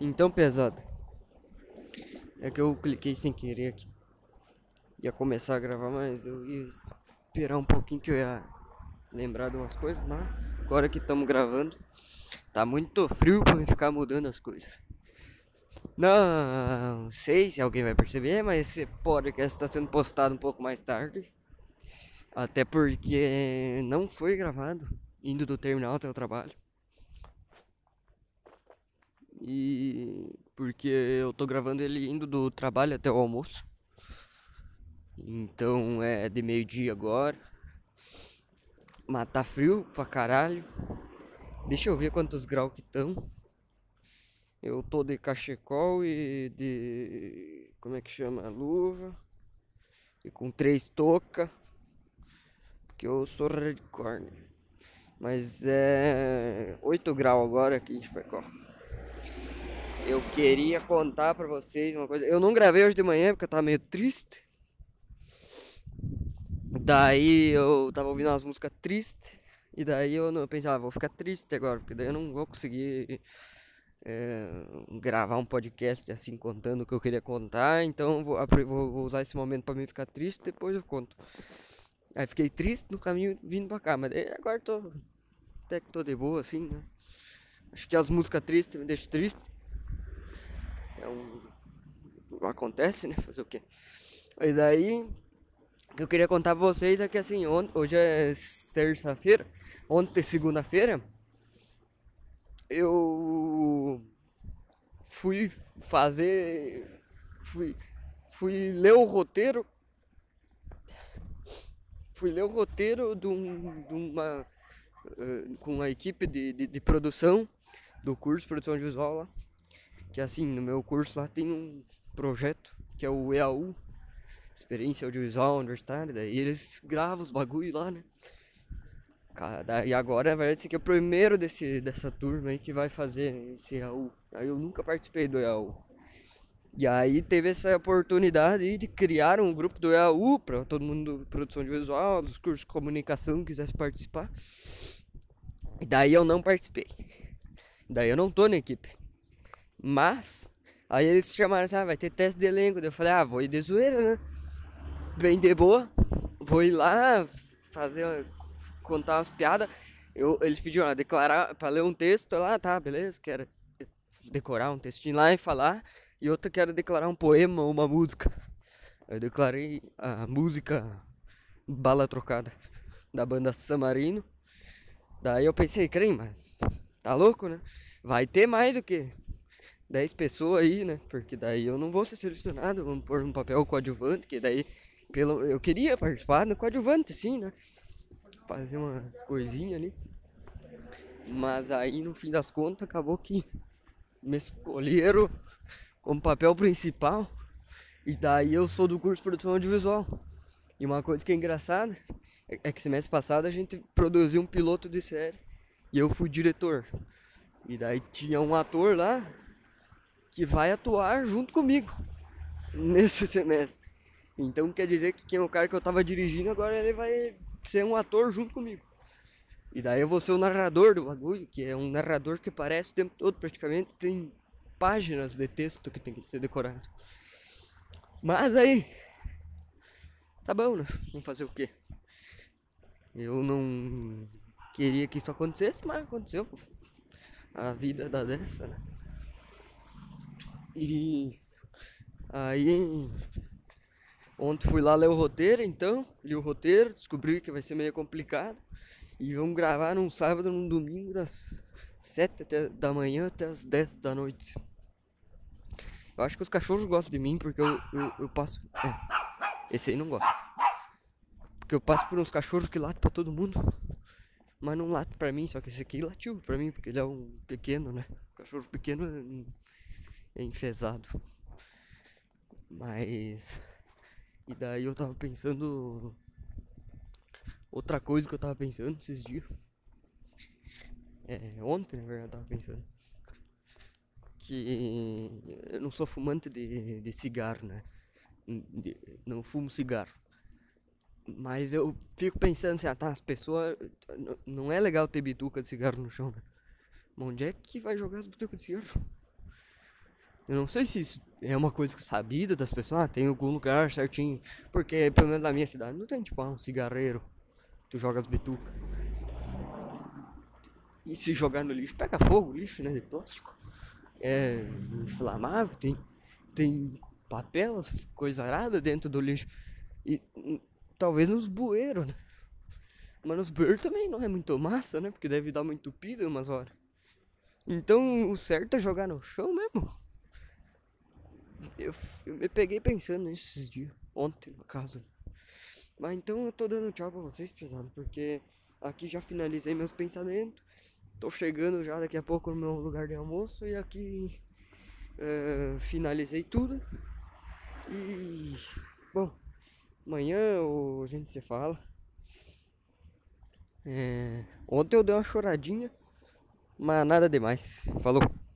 Então, pesado. É que eu cliquei sem querer aqui. Ia começar a gravar, mas eu ia esperar um pouquinho que eu ia lembrar de umas coisas, mas agora que estamos gravando, tá muito frio pra ficar mudando as coisas. Não sei se alguém vai perceber, mas esse podcast está sendo postado um pouco mais tarde. Até porque não foi gravado indo do terminal até o trabalho. E porque eu tô gravando ele indo do trabalho até o almoço. Então é de meio-dia agora. Mas tá frio pra caralho. Deixa eu ver quantos graus que estão. Eu tô de cachecol e de. Como é que chama? Luva. E com três toucas. Porque eu sou hardcore. Mas é. 8 graus agora aqui em Chapecó. Eu queria contar pra vocês uma coisa. Eu não gravei hoje de manhã porque eu tava meio triste. Daí eu tava ouvindo umas músicas tristes. E daí eu não pensava, ah, vou ficar triste agora, porque daí eu não vou conseguir é, gravar um podcast assim contando o que eu queria contar. Então vou, vou usar esse momento para mim ficar triste, depois eu conto. Aí fiquei triste no caminho vindo pra cá, mas agora tô. Até que tô de boa assim, né? Acho que as músicas tristes me deixam triste. É um. Acontece, né? Fazer o quê? E daí. O que eu queria contar pra vocês é que assim, hoje é terça-feira, ontem segunda-feira, eu fui fazer. Fui, fui ler o roteiro. Fui ler o roteiro de, um, de uma. Uh, com a equipe de, de, de produção do curso de produção visual lá. Que assim, no meu curso lá tem um projeto que é o EAU, Experiência Audiovisual Universitária, daí eles gravam os bagulho lá, né? E agora, na verdade, esse aqui é o primeiro desse, dessa turma aí que vai fazer esse EAU. Aí eu nunca participei do EAU. E aí teve essa oportunidade de criar um grupo do EAU para todo mundo de produção de visual, dos cursos de comunicação quisesse participar. E daí eu não participei. Daí eu não tô na equipe. Mas, aí eles chamaram assim, ah, vai ter teste de elenco. Eu falei, ah, vou ir de zoeira, né? Bem de boa. Vou ir lá fazer, contar umas piadas. Eu, eles pediram lá, declarar, pra ler um texto lá, tá, beleza, quero decorar um textinho lá e falar. E outra quero declarar um poema ou uma música. Eu declarei a música Bala Trocada da banda Samarino. Daí eu pensei, crem, mas tá louco, né? Vai ter mais do que 10 pessoas aí, né? Porque daí eu não vou ser selecionado, vamos pôr um papel coadjuvante, que daí pelo, eu queria participar no coadjuvante, sim, né? Fazer uma coisinha ali. Mas aí no fim das contas acabou que me escolheram como papel principal. E daí eu sou do curso de produção audiovisual. E uma coisa que é engraçada é, é que semestre passado a gente produziu um piloto de série. E eu fui diretor. E daí tinha um ator lá que vai atuar junto comigo nesse semestre. Então quer dizer que quem é o cara que eu tava dirigindo agora ele vai ser um ator junto comigo. E daí eu vou ser o narrador do bagulho, que é um narrador que aparece o tempo todo, praticamente tem páginas de texto que tem que ser decorado. Mas aí, tá bom, né? Vamos fazer o quê? Eu não queria que isso acontecesse, mas aconteceu. A vida da dessa, né? E aí ontem fui lá ler o roteiro, então, li o roteiro, descobri que vai ser meio complicado. E vamos gravar num sábado, num domingo, das 7 até, da manhã até as 10 da noite. Eu acho que os cachorros gostam de mim porque eu, eu, eu passo. É, esse aí não gosta. Porque eu passo por uns cachorros que latem pra todo mundo. Mas não late pra mim, só que esse aqui latiu pra mim, porque ele é um pequeno, né? O cachorro pequeno é enfesado. Mas. E daí eu tava pensando. Outra coisa que eu tava pensando esses dias. É, ontem, na verdade, eu tava pensando. Que eu não sou fumante de, de cigarro, né? De, não fumo cigarro. Mas eu fico pensando assim, ah, tá, as pessoas. Não é legal ter bituca de cigarro no chão, né? Mas onde é que vai jogar as bitucas de cigarro? Eu não sei se isso é uma coisa sabida das pessoas, ah, tem algum lugar certinho. Porque pelo menos na minha cidade não tem tipo ah, um cigarreiro. Tu joga as bitucas. E se jogar no lixo, pega fogo, lixo, né? De plástico. É inflamável, tem, tem papel, essas coisas aradas dentro do lixo. E hum, talvez nos bueiros, né? Mas nos bueiros também não é muito massa, né? Porque deve dar uma entupida umas horas. Então o certo é jogar no chão mesmo. Eu, eu me peguei pensando nisso esses dias. Ontem, no caso. Mas então eu tô dando tchau pra vocês, pesado, porque aqui já finalizei meus pensamentos. Tô chegando já daqui a pouco no meu lugar de almoço e aqui uh, finalizei tudo. E bom, amanhã a gente se fala. É, ontem eu dei uma choradinha, mas nada demais. Falou.